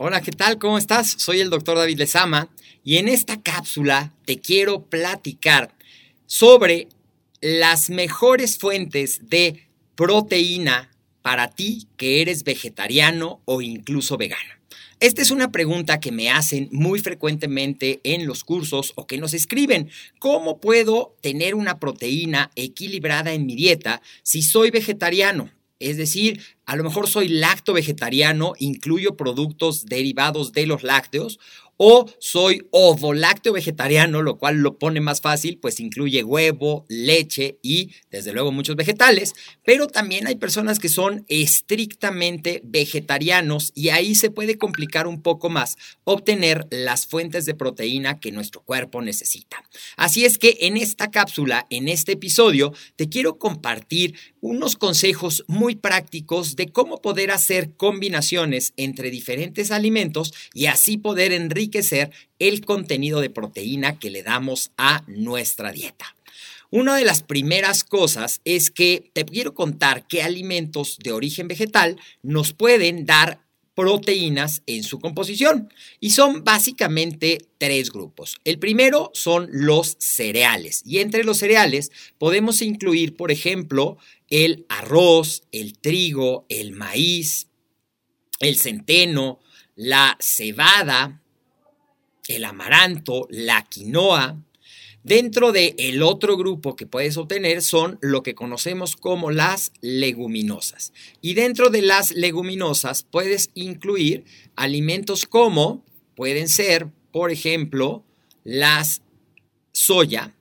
Hola, ¿qué tal? ¿Cómo estás? Soy el doctor David Lezama y en esta cápsula te quiero platicar sobre las mejores fuentes de proteína para ti que eres vegetariano o incluso vegano. Esta es una pregunta que me hacen muy frecuentemente en los cursos o que nos escriben. ¿Cómo puedo tener una proteína equilibrada en mi dieta si soy vegetariano? Es decir, a lo mejor soy lacto vegetariano, incluyo productos derivados de los lácteos, o soy ovolácteo vegetariano, lo cual lo pone más fácil, pues incluye huevo, leche y desde luego muchos vegetales, pero también hay personas que son estrictamente vegetarianos y ahí se puede complicar un poco más obtener las fuentes de proteína que nuestro cuerpo necesita. Así es que en esta cápsula, en este episodio, te quiero compartir unos consejos muy prácticos de cómo poder hacer combinaciones entre diferentes alimentos y así poder enriquecer el contenido de proteína que le damos a nuestra dieta. Una de las primeras cosas es que te quiero contar qué alimentos de origen vegetal nos pueden dar proteínas en su composición. Y son básicamente tres grupos. El primero son los cereales. Y entre los cereales podemos incluir, por ejemplo, el arroz, el trigo, el maíz, el centeno, la cebada, el amaranto, la quinoa, Dentro del el otro grupo que puedes obtener son lo que conocemos como las leguminosas. Y dentro de las leguminosas puedes incluir alimentos como pueden ser, por ejemplo, las soya,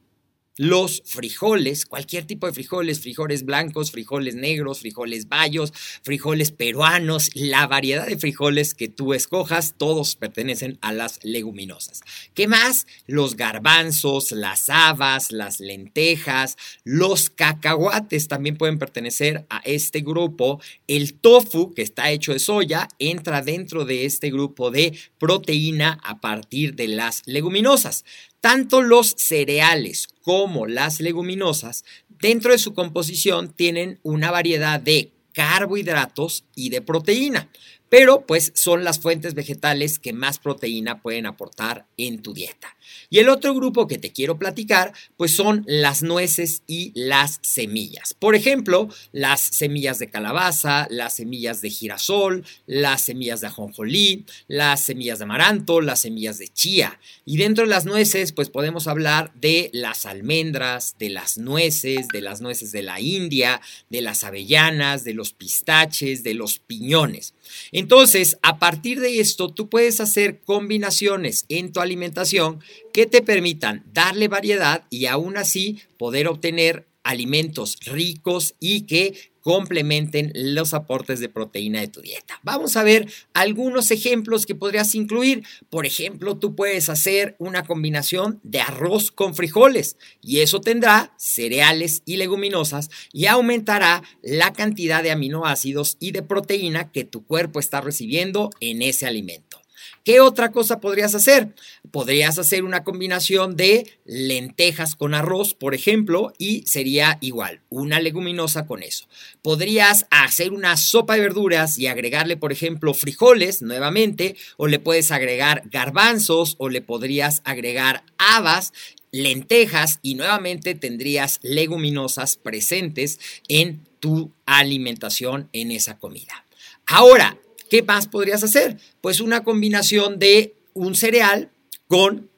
los frijoles, cualquier tipo de frijoles, frijoles blancos, frijoles negros, frijoles bayos, frijoles peruanos, la variedad de frijoles que tú escojas, todos pertenecen a las leguminosas. ¿Qué más? Los garbanzos, las habas, las lentejas, los cacahuates también pueden pertenecer a este grupo. El tofu, que está hecho de soya, entra dentro de este grupo de proteína a partir de las leguminosas. Tanto los cereales como las leguminosas, dentro de su composición tienen una variedad de carbohidratos y de proteína pero pues son las fuentes vegetales que más proteína pueden aportar en tu dieta. Y el otro grupo que te quiero platicar, pues son las nueces y las semillas. Por ejemplo, las semillas de calabaza, las semillas de girasol, las semillas de ajonjolí, las semillas de amaranto, las semillas de chía. Y dentro de las nueces, pues podemos hablar de las almendras, de las nueces, de las nueces de la India, de las avellanas, de los pistaches, de los piñones. Entonces, a partir de esto, tú puedes hacer combinaciones en tu alimentación que te permitan darle variedad y aún así poder obtener alimentos ricos y que complementen los aportes de proteína de tu dieta. Vamos a ver algunos ejemplos que podrías incluir. Por ejemplo, tú puedes hacer una combinación de arroz con frijoles y eso tendrá cereales y leguminosas y aumentará la cantidad de aminoácidos y de proteína que tu cuerpo está recibiendo en ese alimento. ¿Qué otra cosa podrías hacer? Podrías hacer una combinación de lentejas con arroz, por ejemplo, y sería igual, una leguminosa con eso. Podrías hacer una sopa de verduras y agregarle, por ejemplo, frijoles nuevamente, o le puedes agregar garbanzos, o le podrías agregar habas lentejas y nuevamente tendrías leguminosas presentes en tu alimentación en esa comida. Ahora, ¿Qué más podrías hacer? Pues una combinación de un cereal con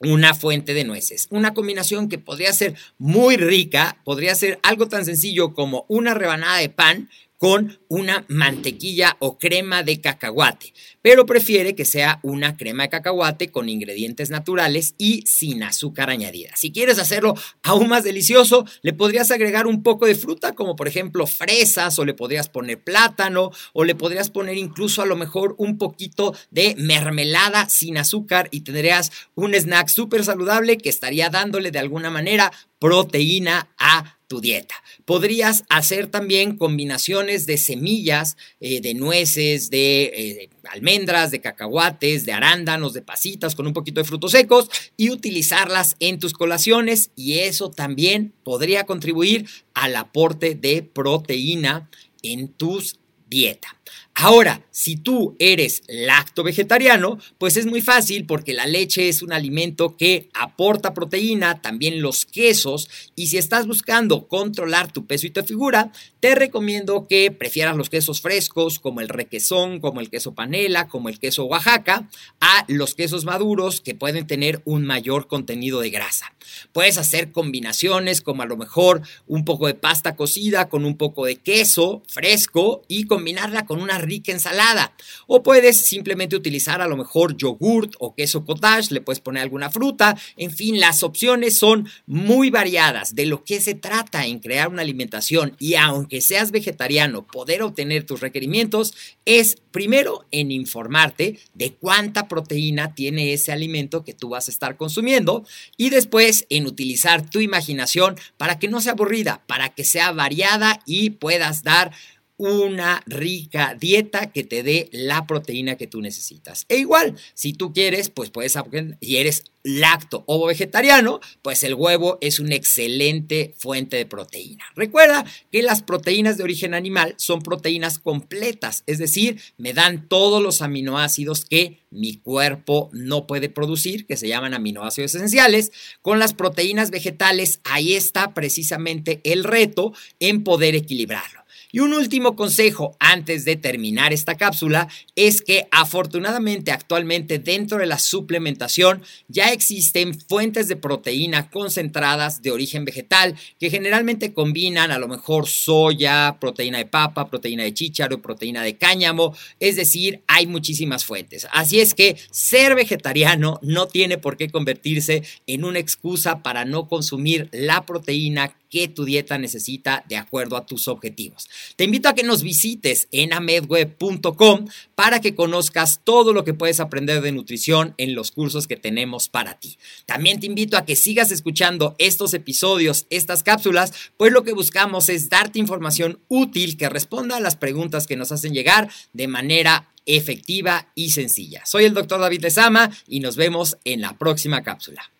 una fuente de nueces. Una combinación que podría ser muy rica, podría ser algo tan sencillo como una rebanada de pan con una mantequilla o crema de cacahuate, pero prefiere que sea una crema de cacahuate con ingredientes naturales y sin azúcar añadida. Si quieres hacerlo aún más delicioso, le podrías agregar un poco de fruta, como por ejemplo fresas, o le podrías poner plátano, o le podrías poner incluso a lo mejor un poquito de mermelada sin azúcar y tendrías un snack súper saludable que estaría dándole de alguna manera proteína a tu dieta. Podrías hacer también combinaciones de semillas, eh, de nueces, de eh, almendras, de cacahuates, de arándanos, de pasitas con un poquito de frutos secos y utilizarlas en tus colaciones y eso también podría contribuir al aporte de proteína en tus dieta. Ahora, si tú eres lacto vegetariano, pues es muy fácil porque la leche es un alimento que aporta proteína, también los quesos, y si estás buscando controlar tu peso y tu figura, te recomiendo que prefieras los quesos frescos como el requesón, como el queso panela, como el queso Oaxaca, a los quesos maduros que pueden tener un mayor contenido de grasa. Puedes hacer combinaciones como a lo mejor un poco de pasta cocida con un poco de queso fresco y combinarla con una rica ensalada. O puedes simplemente utilizar a lo mejor yogurt o queso cottage, le puedes poner alguna fruta. En fin, las opciones son muy variadas. De lo que se trata en crear una alimentación y aunque seas vegetariano, poder obtener tus requerimientos es primero en informarte de cuánta proteína tiene ese alimento que tú vas a estar consumiendo y después en utilizar tu imaginación para que no sea aburrida, para que sea variada y puedas dar una rica dieta que te dé la proteína que tú necesitas. E igual, si tú quieres, pues puedes, y eres lacto o vegetariano, pues el huevo es una excelente fuente de proteína. Recuerda que las proteínas de origen animal son proteínas completas, es decir, me dan todos los aminoácidos que mi cuerpo no puede producir, que se llaman aminoácidos esenciales. Con las proteínas vegetales, ahí está precisamente el reto en poder equilibrarlo. Y un último consejo antes de terminar esta cápsula es que afortunadamente actualmente dentro de la suplementación ya existen fuentes de proteína concentradas de origen vegetal que generalmente combinan a lo mejor soya, proteína de papa, proteína de chícharo, proteína de cáñamo, es decir, hay muchísimas fuentes. Así es que ser vegetariano no tiene por qué convertirse en una excusa para no consumir la proteína que tu dieta necesita de acuerdo a tus objetivos. Te invito a que nos visites en amedweb.com para que conozcas todo lo que puedes aprender de nutrición en los cursos que tenemos para ti. También te invito a que sigas escuchando estos episodios, estas cápsulas, pues lo que buscamos es darte información útil que responda a las preguntas que nos hacen llegar de manera efectiva y sencilla. Soy el doctor David Lezama y nos vemos en la próxima cápsula.